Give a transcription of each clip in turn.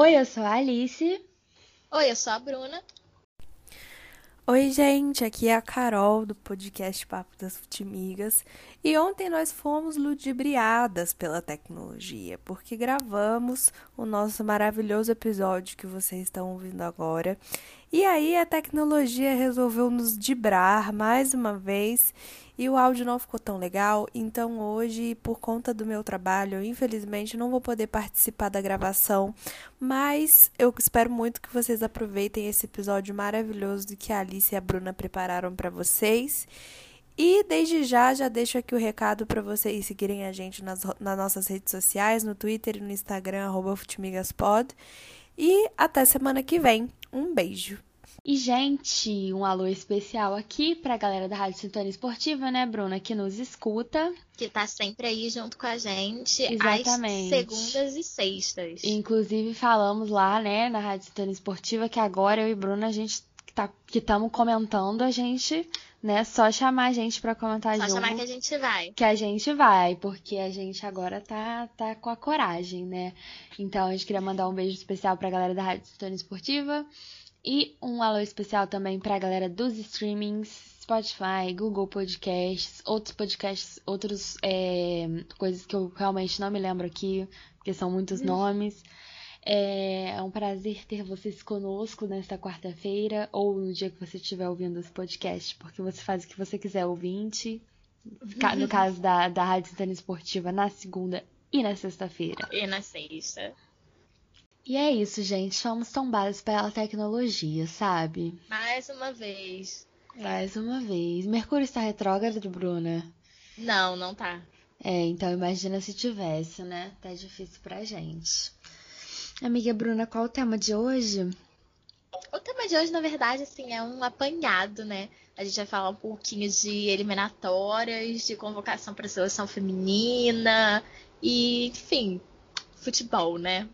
Oi, eu sou a Alice. Oi, eu sou a Bruna. Oi, gente, aqui é a Carol do podcast Papo das Futimigas. E ontem nós fomos ludibriadas pela tecnologia, porque gravamos o nosso maravilhoso episódio que vocês estão ouvindo agora. E aí a tecnologia resolveu nos dibrar mais uma vez e o áudio não ficou tão legal, então hoje, por conta do meu trabalho, infelizmente não vou poder participar da gravação, mas eu espero muito que vocês aproveitem esse episódio maravilhoso que a Alice e a Bruna prepararam para vocês. E desde já, já deixo aqui o recado para vocês seguirem a gente nas, nas nossas redes sociais, no Twitter e no Instagram, arroba Futimigaspod. E até semana que vem. Um beijo. E, gente, um alô especial aqui pra galera da Rádio Sintonia Esportiva, né, Bruna, que nos escuta. Que tá sempre aí junto com a gente Exatamente. às segundas e sextas. Inclusive, falamos lá, né, na Rádio Sintonia Esportiva, que agora eu e Bruna, a gente tá, que estamos comentando, a gente, né, só chamar a gente para comentar só junto. Só chamar que a gente vai. Que a gente vai, porque a gente agora tá, tá com a coragem, né? Então, a gente queria mandar um beijo especial pra galera da Rádio Sintonia Esportiva. E um alô especial também para a galera dos streamings, Spotify, Google Podcasts, outros podcasts, outras é, coisas que eu realmente não me lembro aqui, porque são muitos hum. nomes. É, é um prazer ter vocês conosco nesta quarta-feira ou no dia que você estiver ouvindo esse podcast, porque você faz o que você quiser, ouvinte. No caso da, da Rádio Santana Esportiva, na segunda e na sexta-feira. E na sexta. E é isso, gente. Somos tombados pela tecnologia, sabe? Mais uma vez. Mais uma vez. Mercúrio está retrógrado, Bruna? Não, não tá. É, então imagina se tivesse, né? Tá difícil pra gente. Amiga Bruna, qual o tema de hoje? O tema de hoje, na verdade, assim, é um apanhado, né? A gente vai falar um pouquinho de eliminatórias, de convocação para seleção feminina e, enfim, futebol, né?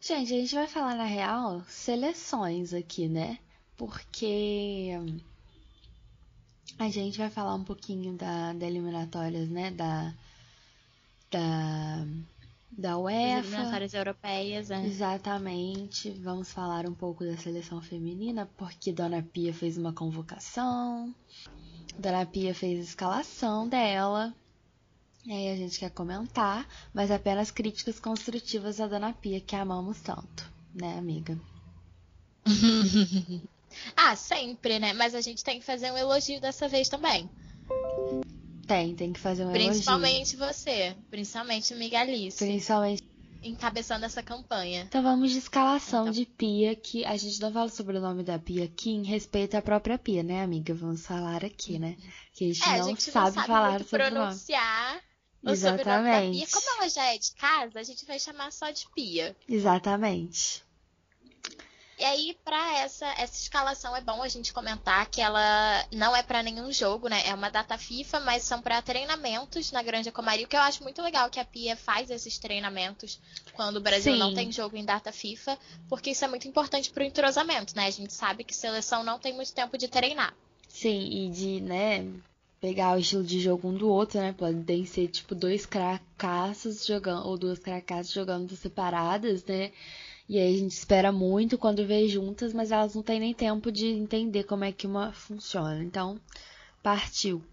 Gente, a gente vai falar na real seleções aqui, né? Porque a gente vai falar um pouquinho da, da eliminatórias, né? Da, da, da UEFA. As eliminatórias europeias, né? Exatamente. Vamos falar um pouco da seleção feminina, porque Dona Pia fez uma convocação. Dona Pia fez a escalação dela. E aí a gente quer comentar, mas apenas críticas construtivas à Dona Pia, que amamos tanto, né, amiga? ah, sempre, né? Mas a gente tem que fazer um elogio dessa vez também. Tem, tem que fazer um principalmente elogio. Principalmente você, principalmente Migalice. Principalmente encabeçando essa campanha. Então vamos de escalação então... de Pia, que a gente não fala sobre o nome da Pia aqui em respeito à própria Pia, né, amiga? Vamos falar aqui, né? Que a gente, é, não, a gente sabe não sabe falar sobre pronunciar. o nome. Exatamente. E como ela já é de casa, a gente vai chamar só de Pia. Exatamente. E aí, para essa, essa escalação, é bom a gente comentar que ela não é para nenhum jogo, né? É uma data FIFA, mas são para treinamentos na Grande Comari, o que eu acho muito legal que a Pia faz esses treinamentos quando o Brasil Sim. não tem jogo em data FIFA, porque isso é muito importante pro entrosamento, né? A gente sabe que seleção não tem muito tempo de treinar. Sim, e de, né, pegar o estilo de jogo um do outro, né? Podem ser tipo dois cracassos jogando, ou duas cracassas jogando separadas, né? E aí a gente espera muito quando vê juntas, mas elas não têm nem tempo de entender como é que uma funciona. Então, partiu.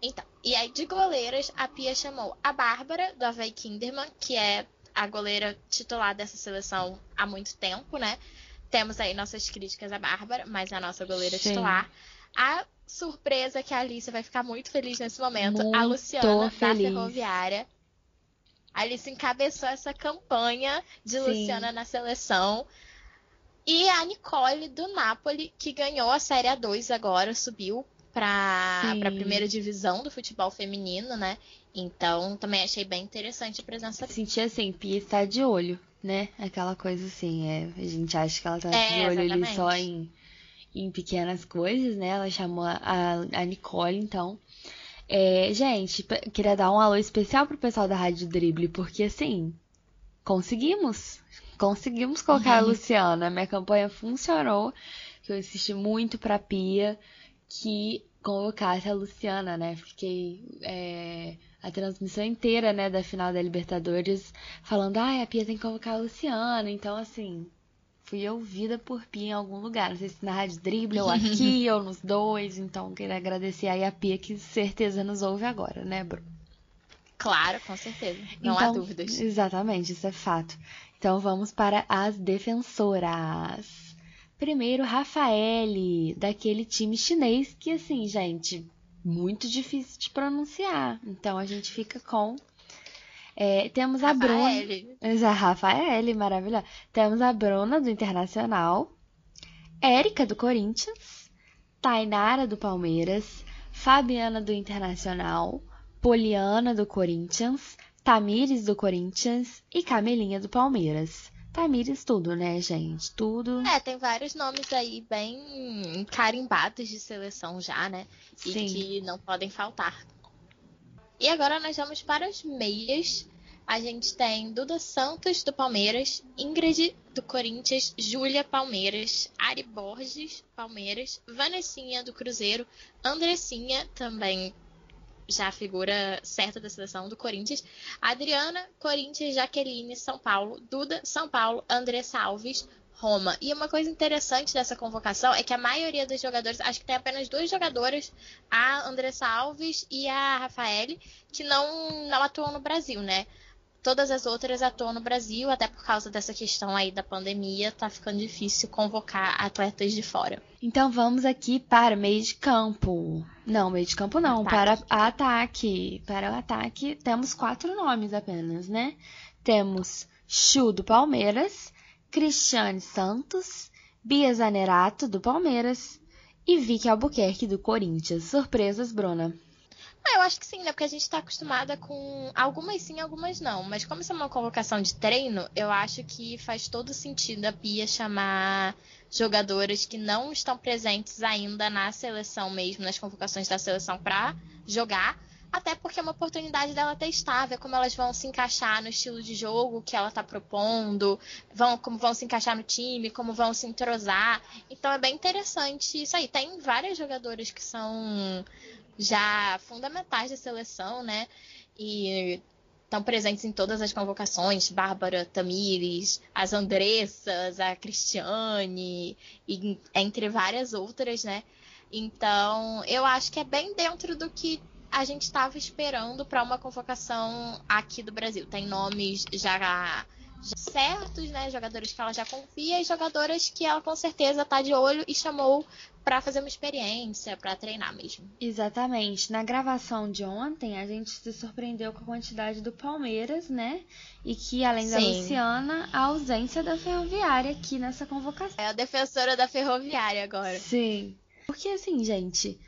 Então, e aí de goleiras, a Pia chamou a Bárbara, do Havaí Kinderman, que é a goleira titular dessa seleção há muito tempo, né? Temos aí nossas críticas à Bárbara, mas é a nossa goleira Sim. titular. A surpresa que a Alice vai ficar muito feliz nesse momento. Muito a Luciana feliz. da Ferroviária. Alice encabeçou essa campanha de Sim. Luciana na seleção. E a Nicole do Napoli, que ganhou a Série A2 agora, subiu para a primeira divisão do futebol feminino, né? Então, também achei bem interessante a presença dela. Senti assim, Pia está de olho, né? Aquela coisa assim, é, a gente acha que ela tá é, de olho exatamente. ali só em em pequenas coisas, né? Ela chamou a, a Nicole, então. É, gente, queria dar um alô especial pro pessoal da Rádio Drible, porque assim, conseguimos. Conseguimos colocar a uhum. Luciana. Minha campanha funcionou. Que eu insisti muito pra Pia que convocasse a Luciana, né? Fiquei. É, a transmissão inteira, né, da final da Libertadores, falando, ah, a Pia tem que convocar a Luciana. Então, assim, fui ouvida por Pia em algum lugar. Não sei se na Rádio Drible ou aqui ou nos dois. Então, queria agradecer aí a Pia, que certeza nos ouve agora, né, Bruno? Claro, com certeza. Não então, há dúvidas. Exatamente, isso é fato. Então vamos para as defensoras. Primeiro, Rafaele, daquele time chinês que, assim, gente, muito difícil de pronunciar. Então a gente fica com. É, temos a Bruna. A Rafaele, maravilhosa. Temos a Bruna do Internacional. Érica do Corinthians. Tainara do Palmeiras. Fabiana do Internacional. Poliana do Corinthians. Tamires do Corinthians. E Camelinha do Palmeiras. Tamires tudo, né, gente? Tudo. É, tem vários nomes aí bem carimbados de seleção já, né? E Sim. que não podem faltar. E agora nós vamos para as meias. A gente tem Duda Santos do Palmeiras, Ingrid do Corinthians, Júlia Palmeiras, Ari Borges Palmeiras, Vanessinha do Cruzeiro, Andressinha também já figura certa da seleção do Corinthians. Adriana, Corinthians, Jaqueline, São Paulo, Duda, São Paulo, Andressa Alves, Roma. E uma coisa interessante dessa convocação é que a maioria dos jogadores, acho que tem apenas duas jogadoras, a Andressa Alves e a Rafaele, que não, não atuam no Brasil, né? Todas as outras atuam no Brasil, até por causa dessa questão aí da pandemia, tá ficando difícil convocar atletas de fora. Então vamos aqui para meio de campo. Não, meio de campo não, ataque. para ataque. Para o ataque, temos quatro nomes apenas, né? Temos Chu do Palmeiras, Cristiane Santos, Bia Zanerato do Palmeiras e Vicky Albuquerque do Corinthians. Surpresas, Bruna? Ah, eu acho que sim, né? Porque a gente tá acostumada com algumas sim, algumas não. Mas como isso é uma convocação de treino, eu acho que faz todo sentido a Pia chamar jogadoras que não estão presentes ainda na seleção mesmo, nas convocações da seleção para jogar. Até porque é uma oportunidade dela testar, ver como elas vão se encaixar no estilo de jogo que ela está propondo, vão, como vão se encaixar no time, como vão se entrosar. Então é bem interessante isso aí. Tem várias jogadoras que são já fundamentais da seleção, né? E estão presentes em todas as convocações, Bárbara, Tamires, as Andressas, a Cristiane, e, entre várias outras, né? Então, eu acho que é bem dentro do que a gente estava esperando para uma convocação aqui do Brasil. Tem nomes já certos, né? Jogadores que ela já confia e jogadoras que ela com certeza tá de olho e chamou para fazer uma experiência, para treinar mesmo. Exatamente. Na gravação de ontem, a gente se surpreendeu com a quantidade do Palmeiras, né? E que, além da Sim. Luciana, a ausência da Ferroviária aqui nessa convocação. É a defensora da Ferroviária agora. Sim. Porque, assim, gente,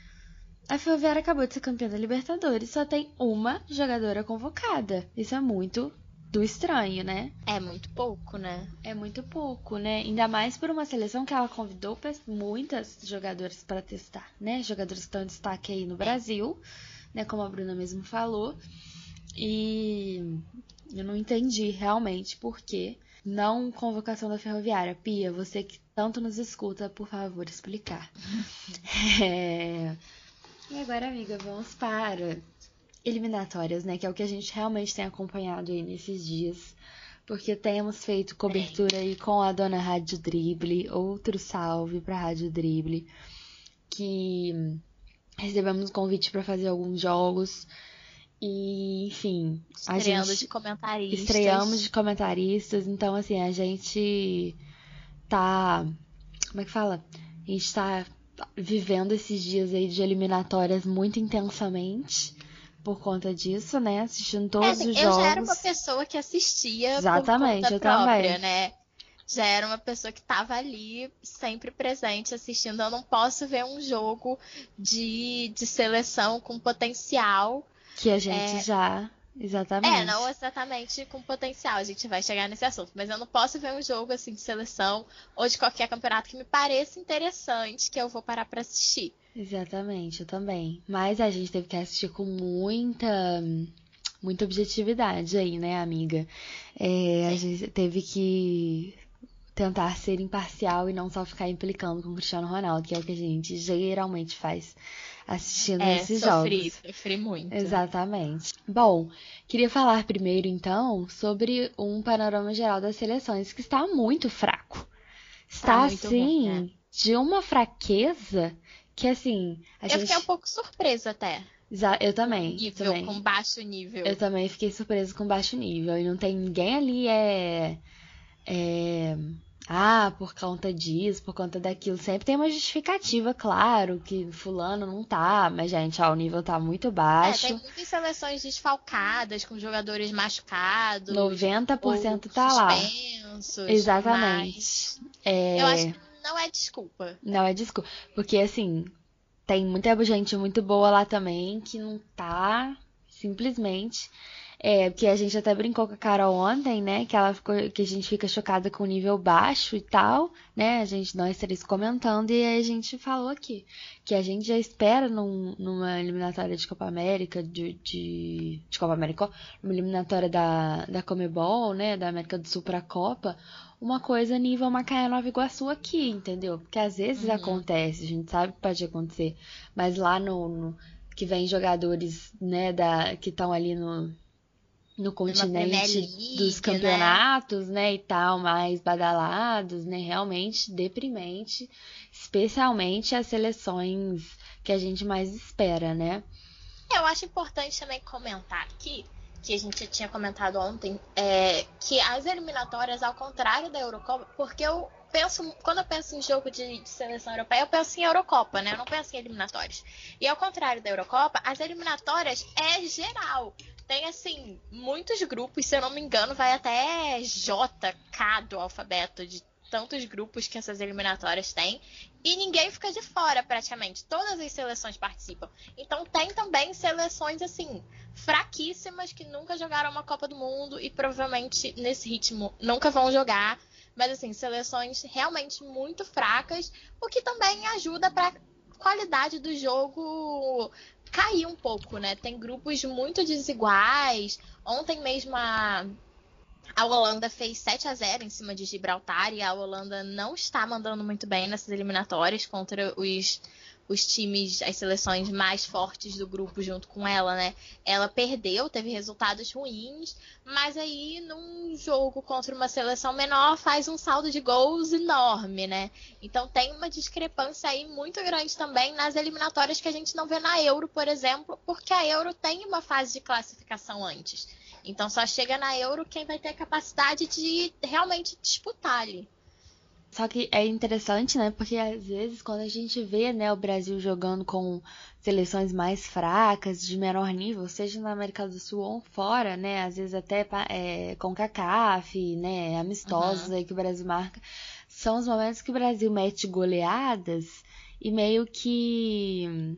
a Ferroviária acabou de ser campeã da Libertadores, só tem uma jogadora convocada. Isso é muito do estranho, né? É muito pouco, né? É muito pouco, né? Ainda mais por uma seleção que ela convidou muitas jogadoras para testar, né? Jogadores que estão em destaque aí no Brasil, né? Como a Bruna mesmo falou. E eu não entendi realmente por que não convocação da Ferroviária. Pia, você que tanto nos escuta, por favor, explicar. é... E agora, amiga, vamos para eliminatórias, né? Que é o que a gente realmente tem acompanhado aí nesses dias. Porque temos feito cobertura aí com a dona Rádio Drible, outro salve pra Rádio Drible, que recebemos um convite para fazer alguns jogos. E, enfim, estreando gente, de comentaristas. Estreamos de comentaristas, então assim, a gente tá. Como é que fala? A gente tá vivendo esses dias aí de eliminatórias muito intensamente por conta disso, né? Assistindo todos é, os eu jogos. Eu já era uma pessoa que assistia Exatamente, por conta eu própria, também. né? Já era uma pessoa que estava ali sempre presente assistindo. Eu não posso ver um jogo de, de seleção com potencial. Que a gente é... já Exatamente. É, não exatamente com potencial, a gente vai chegar nesse assunto, mas eu não posso ver um jogo assim de seleção ou de qualquer campeonato que me pareça interessante que eu vou parar para assistir. Exatamente, eu também. Mas a gente teve que assistir com muita muita objetividade aí, né, amiga? É, a gente teve que tentar ser imparcial e não só ficar implicando com o Cristiano Ronaldo, que é o que a gente geralmente faz assistindo é, esses sofri, jogos. Sofri muito. Exatamente. Bom, queria falar primeiro então sobre um panorama geral das seleções que está muito fraco. Está Tá muito assim, ruim, né? de uma fraqueza que assim, a Eu gente fiquei um pouco surpresa até. Eu também, Nível, também. com baixo nível. Eu também fiquei surpresa com baixo nível. E não tem ninguém ali é. é ah, por conta disso, por conta daquilo. Sempre tem uma justificativa, claro, que fulano não tá. Mas, gente, ó, o nível tá muito É, baixo. tem muitas seleções desfalcadas, com jogadores machucados. 90% ou tá lá. suspensos, Exatamente. mas É... Eu acho que não é desculpa. Não é desculpa. Porque, assim, tem muita gente muito boa lá também que não tá simplesmente. É, porque a gente até brincou com a Carol ontem, né? Que ela ficou, que a gente fica chocada com o nível baixo e tal, né? A gente, nós três comentando, e aí a gente falou aqui que a gente já espera num- numa eliminatória de Copa América, de, de, de Copa América, ó, numa eliminatória da, da Comebol, né? Da América do Sul pra Copa, uma coisa nível Macaé Nova Iguaçu aqui, entendeu? Porque às vezes Uhum. acontece, a gente sabe que pode acontecer, mas lá no, no- que vem jogadores, né, da que estão ali no no continente League, dos né? campeonatos, né, e tal, mais badalados, né, realmente deprimente, especialmente as seleções que a gente mais espera, né? Eu acho importante também comentar aqui, que a gente já tinha comentado ontem, é, que as eliminatórias, ao contrário da Eurocopa, porque eu penso, quando eu penso em jogo de, de seleção europeia, eu penso em Eurocopa, né? Eu não penso em eliminatórias. E ao contrário da Eurocopa, as eliminatórias é geral. Tem, assim, muitos grupos, se eu não me engano, vai até J, K do alfabeto, de tantos grupos que essas eliminatórias têm. E ninguém fica de fora, praticamente. Todas as seleções participam. Então tem também seleções, assim, fraquíssimas que nunca jogaram uma Copa do Mundo e provavelmente nesse ritmo nunca vão jogar. Mas, assim, seleções realmente muito fracas, o que também ajuda para qualidade do jogo cair um pouco, né? Tem grupos muito desiguais. Ontem mesmo a, a Holanda fez 7 a 0 em cima de Gibraltar e a Holanda não está mandando muito bem nessas eliminatórias contra os, os times, as seleções mais fortes do grupo junto com ela, né? Ela perdeu, teve resultados ruins, mas aí num jogo contra uma seleção menor faz um saldo de gols enorme, né? Então tem uma discrepância aí muito grande também nas eliminatórias que a gente não vê na Euro, por exemplo, porque a Euro tem uma fase de classificação antes. Então só chega na Euro quem vai ter a capacidade de realmente disputar ali. Só que é interessante, né? Porque às vezes quando a gente vê, né, o Brasil jogando com seleções mais fracas, de menor nível, seja na América do Sul ou fora, né? Às vezes até é, com CACAF, né? Amistosos aí que o Brasil marca. São os momentos que o Brasil mete goleadas e meio que.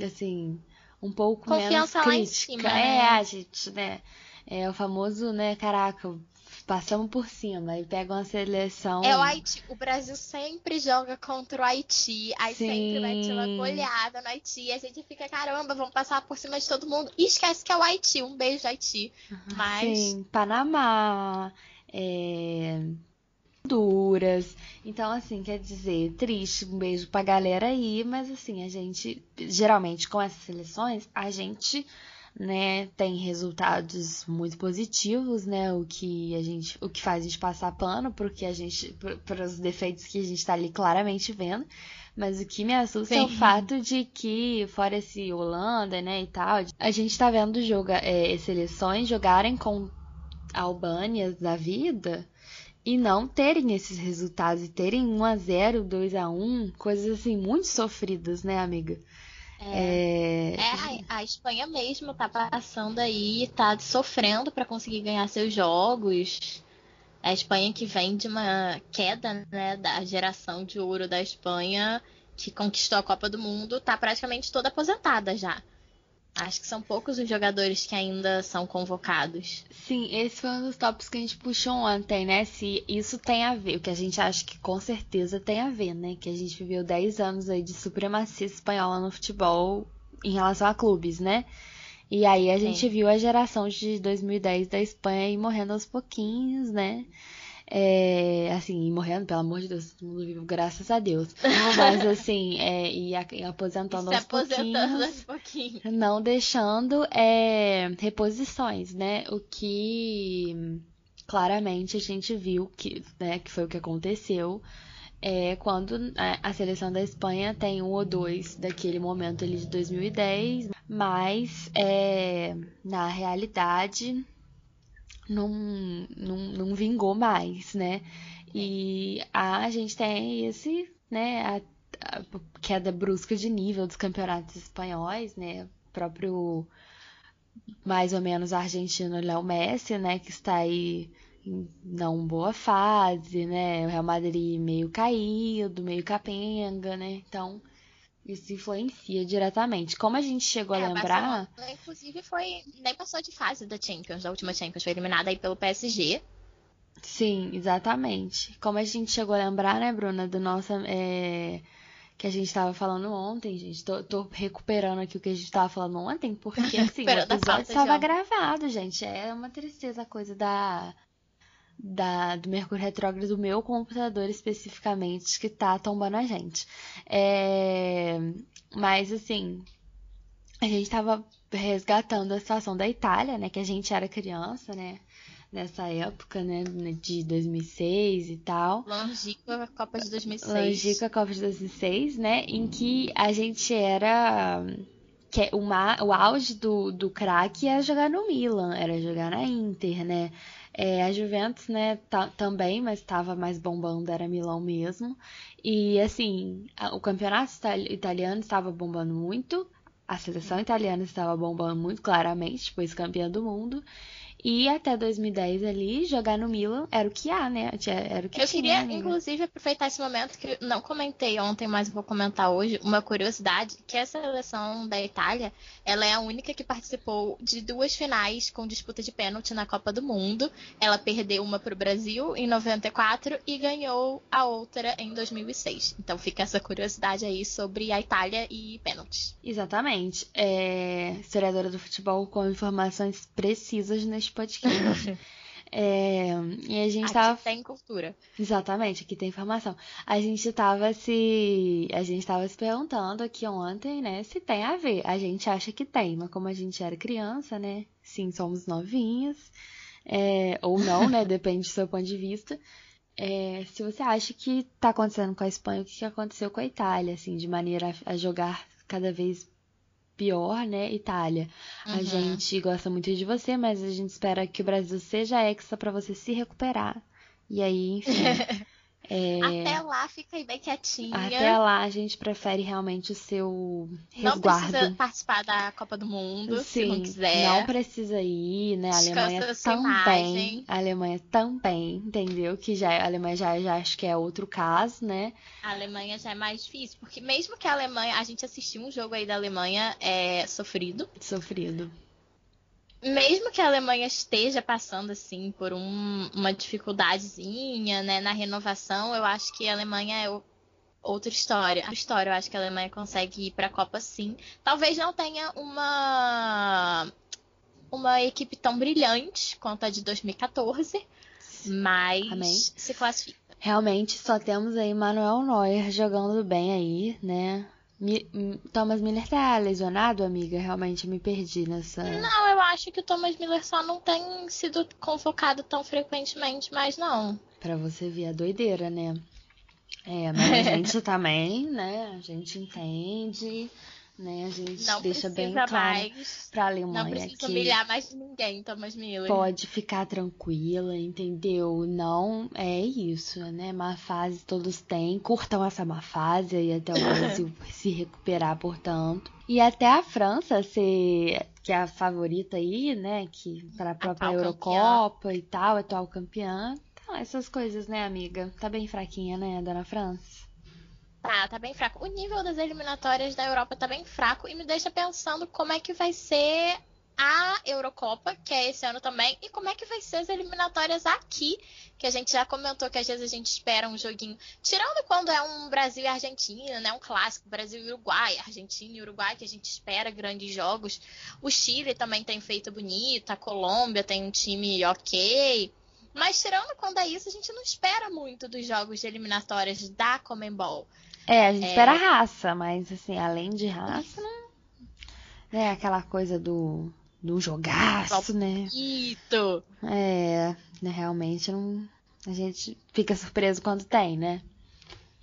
Assim. Um pouco Confiança menos lá em crítica. cima, É, né? a gente, né? É o famoso, né? Caraca, passamos por cima e pega uma seleção. É o Haiti. O Brasil sempre joga contra o Haiti. Aí sempre vai ter uma Sim. goleada no Haiti. E a gente fica, caramba, vamos passar por cima de todo mundo. E esquece que é o Haiti. Um beijo, Haiti. Mas Sim, Panamá, é, Honduras. Então, assim, quer dizer, triste, um beijo pra galera aí, mas assim, a gente, geralmente com essas seleções, a gente, né, tem resultados muito positivos, né, o que a gente, o que faz a gente passar pano, porque a gente, para os defeitos que a gente tá ali claramente vendo. Mas o que me assusta é o Sim. fato de que, fora esse Holanda, né, e tal, a gente tá vendo joga, é, seleções jogarem com Albânias da vida e não terem esses resultados e terem 1 a 0 2 a 1 coisas assim muito sofridas, né, amiga? É, É, a, a Espanha mesmo tá passando aí, tá sofrendo pra conseguir ganhar seus jogos. A Espanha que vem de uma queda, né, da geração de ouro da Espanha, que conquistou a Copa do Mundo, tá praticamente toda aposentada já. Acho que são poucos os jogadores que ainda são convocados. Sim, esse foi um dos tópicos que a gente puxou ontem, né? Se isso tem a ver, o que a gente acha que com certeza tem a ver, né? Que a gente viveu 10 anos aí de supremacia espanhola no futebol em relação a clubes, né? E aí a gente Sim. viu a geração de 2010 da Espanha aí morrendo aos pouquinhos, né? É, assim, morrendo, pelo amor de Deus, todo mundo vivo, graças a Deus. Mas assim, é, e, a, e aposentando Se aos aposentando pouquinhos, aos pouquinhos. não deixando é, reposições, né? O que claramente a gente viu que, né, que foi o que aconteceu é, quando a seleção da Espanha tem um ou dois daquele momento ali de 2010, mas é, na realidade não, não, não vingou mais, né? E a gente tem esse, né, a, a queda brusca de nível dos campeonatos espanhóis, né? O próprio mais ou menos argentino Léo Messi, né, que está aí em não boa fase, né? O Real Madrid meio caído, meio capenga, né? Então, isso influencia diretamente. Como a gente chegou É, a lembrar, Barcelona, inclusive, foi. Nem passou de fase da Champions, da última Champions, foi eliminada aí pelo PSG. sim, exatamente. Como a gente chegou a lembrar, né, Bruna, do nosso. é, que a gente estava falando ontem, gente. Tô, tô recuperando aqui o que a gente estava falando ontem, porque assim, o episódio estava gravado, gente. É uma tristeza a coisa da, da, do Mercúrio Retrógrado do meu computador especificamente, que tá tombando a gente. É, mas assim, a gente tava resgatando a situação da Itália, né? Que a gente era criança, né? Nessa época, né? De 2006 e tal. Longínqua Copa de 2006. Longínqua Copa de 2006, né? Em que a gente era. Que o, ma- o auge do, do craque era jogar no Milan, era jogar na Inter, né? É, a Juventus, né, ta- também, mas estava mais bombando, era Milão mesmo. E assim, a- o campeonato itali- italiano estava bombando muito, a seleção italiana estava bombando muito claramente, foi campeã do mundo. E até 2010 ali, jogar no Milan era o que há, né? Era o que Eu tinha, queria, amiga. inclusive, aproveitar esse momento que não comentei ontem, mas vou comentar hoje, uma curiosidade, que a seleção da Itália, ela é a única que participou de duas finais com disputa de pênalti na Copa do Mundo. Ela perdeu uma para o Brasil em 94 e ganhou a outra em 2006. Então fica essa curiosidade aí sobre a Itália e pênaltis. Exatamente. É, historiadora do futebol com informações precisas neste podcast. É, e a gente Aqui tava. tem cultura. Exatamente, aqui tem informação. A gente tava se. A gente tava se perguntando aqui ontem, né, se tem a ver. A gente acha que tem, mas como a gente era criança, né? Sim, somos novinhas. é, ou não, né? Depende do seu ponto de vista. É, se você acha que tá acontecendo com a Espanha o que que aconteceu com a Itália, assim, de maneira a, a jogar cada vez pior, né, Itália. A Uhum. gente gosta muito de você, mas a gente espera que o Brasil seja hexa pra você se recuperar. E aí, enfim. é, Até lá, fica aí bem quietinha. até lá a gente prefere realmente o seu Não precisa resguardo. participar da Copa do Mundo, se não Sim, quiser. não precisa ir, né? A Alemanha também. A Alemanha também, entendeu? Que já a Alemanha já, já acho que é outro caso, né? A Alemanha já é mais difícil, porque mesmo que a Alemanha, a gente assistiu um jogo aí da Alemanha é sofrido, Sofrido. Mesmo que a Alemanha esteja passando assim por um- uma dificuldadezinha, né, na renovação, eu acho que a Alemanha é o- outra história. A história, eu acho que a Alemanha consegue ir para a Copa sim. Talvez não tenha uma uma equipe tão brilhante quanto a de 2014, mas Amém. se classifica. Realmente só temos aí Manuel Neuer jogando bem aí, né? Mi- Thomas Miller tá lesionado, amiga? Realmente me perdi nessa. Não, eu acho que o Thomas Miller só não tem sido convocado tão frequentemente, mas não. Pra você ver a doideira, né? É, mas a gente também, né? A gente entende, né? A gente Não deixa bem claro pra Não Alemanha precisa que humilhar mais ninguém, Thomas Miller. pode ficar tranquila, entendeu? Não é isso, né? Má fase todos têm. Curtam essa má fase aí até o Brasil se recuperar, portanto. E até a França ser, que é a favorita aí, né? Que para a própria Eurocopa e tal, atual campeã. Então, essas coisas, né, amiga? Tá bem fraquinha, né, dona França? Tá, tá bem fraco. O nível das eliminatórias da Europa tá bem fraco e me deixa pensando como é que vai ser a Eurocopa, que é esse ano também, e como é que vai ser as eliminatórias aqui, que a gente já comentou que às vezes a gente espera um joguinho, tirando quando é um Brasil e Argentina, né, um clássico, Brasil e Uruguai, Argentina e Uruguai, que a gente espera grandes jogos. O Chile também tem feito bonito, a Colômbia tem um time ok. Mas tirando quando é isso, a gente não espera muito dos jogos de eliminatórias da Comembol. É, a gente é... espera raça, mas assim, além de raça, não. É aquela coisa do, do jogaço, né? Isso! É, né, realmente não. A gente fica surpreso quando tem, né?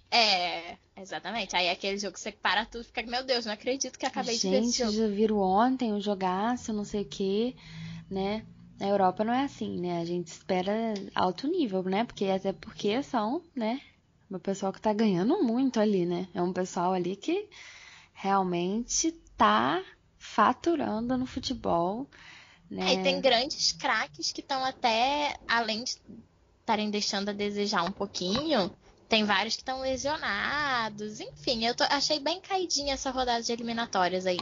É, exatamente. Aí é aquele jogo que você para tudo e fica, meu Deus, não acredito que acabei gente, de ver esse jogo. já viram ontem um jogaço, não sei o quê, né? Na Europa não é assim, né? A gente espera alto nível, né? Porque até porque são, né? O pessoal que tá ganhando muito ali, né? É um pessoal ali que realmente tá faturando no futebol. Né? É, e tem grandes craques que estão até, além de estarem deixando a desejar um pouquinho, tem vários que estão lesionados. Enfim, eu tô, achei bem caidinha essa rodada de eliminatórias aí.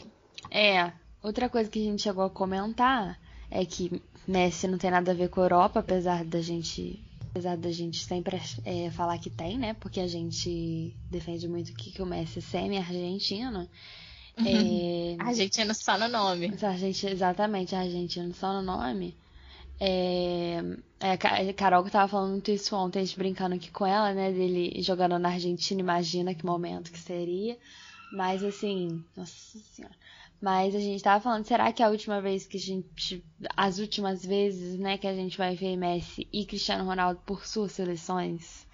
É, outra coisa que a gente chegou a comentar é que Messi não tem nada a ver com a Europa, apesar da gente apesar da gente sempre é, falar que tem, né? Porque a gente defende muito que, que o Messi é semi-argentino. É... Argentino só no nome. Argentina, exatamente, argentino só no nome. É, é, a Carol que tava falando isso ontem, a gente brincando aqui com ela, né? Dele jogando na Argentina, imagina que momento que seria. Mas assim, nossa senhora. Mas a gente tava falando, será que é a última vez que a gente. As últimas vezes, né, que a gente vai ver Messi e Cristiano Ronaldo por suas seleções?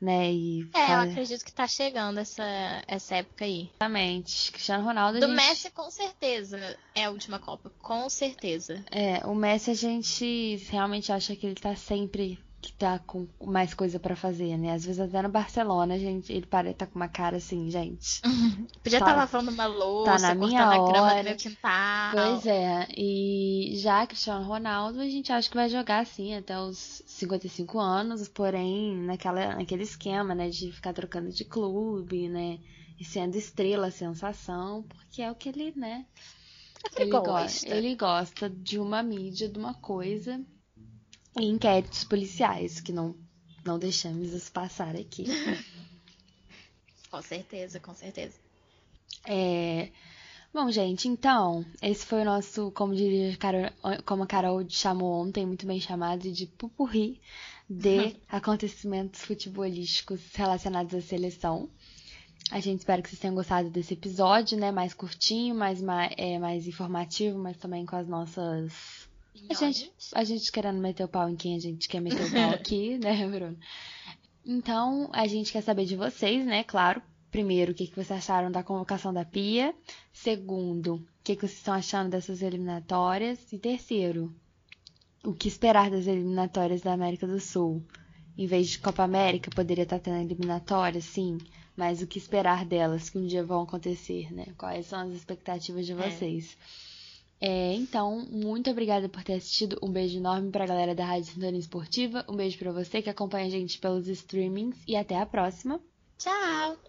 Né, e é, eu acredito que tá chegando essa, essa época aí. Exatamente. Cristiano Ronaldo. Do gente... Messi, com certeza. É a última Copa. Com certeza. É, o Messi a gente realmente acha que ele tá sempre que tá com mais coisa para fazer, né? Às vezes até no Barcelona, gente, ele parece tá com uma cara assim, gente. Podia estar tá, tá lavando uma louça, tá na minha hora. a grama do meu quintal. Pois é. E já Cristiano Ronaldo, a gente acha que vai jogar assim até os 55 anos, porém naquela naquele esquema, né, de ficar trocando de clube, né? E sendo estrela, sensação, porque é o que ele, né? Ele, ele gosta. Ele gosta de uma mídia, de uma coisa e inquéritos policiais, que não, não deixamos isso passar aqui. com certeza, com certeza. É... Bom, gente, então, esse foi o nosso, como diria, como a Carol chamou ontem, muito bem chamado, de pupurri de acontecimentos futebolísticos relacionados à seleção. A gente espera que vocês tenham gostado desse episódio, né? Mais curtinho, mais, mais, é, mais informativo, mas também com as nossas a gente, a gente querendo meter o pau em quem a gente quer meter o pau aqui, né, Bruno? Então, a gente quer saber de vocês, né? Claro. Primeiro, o que, que vocês acharam da convocação da Pia. Segundo, o que, que vocês estão achando dessas eliminatórias. E terceiro, o que esperar das eliminatórias da América do Sul. Em vez de Copa América, poderia estar tendo eliminatórias, sim. Mas o que esperar delas que um dia vão acontecer, né? Quais são as expectativas de é. vocês? É. É, então, muito obrigada por ter assistido. Um beijo enorme pra galera da Rádio Sintonia Esportiva. Um beijo para você que acompanha a gente pelos streamings. E até a próxima. Tchau!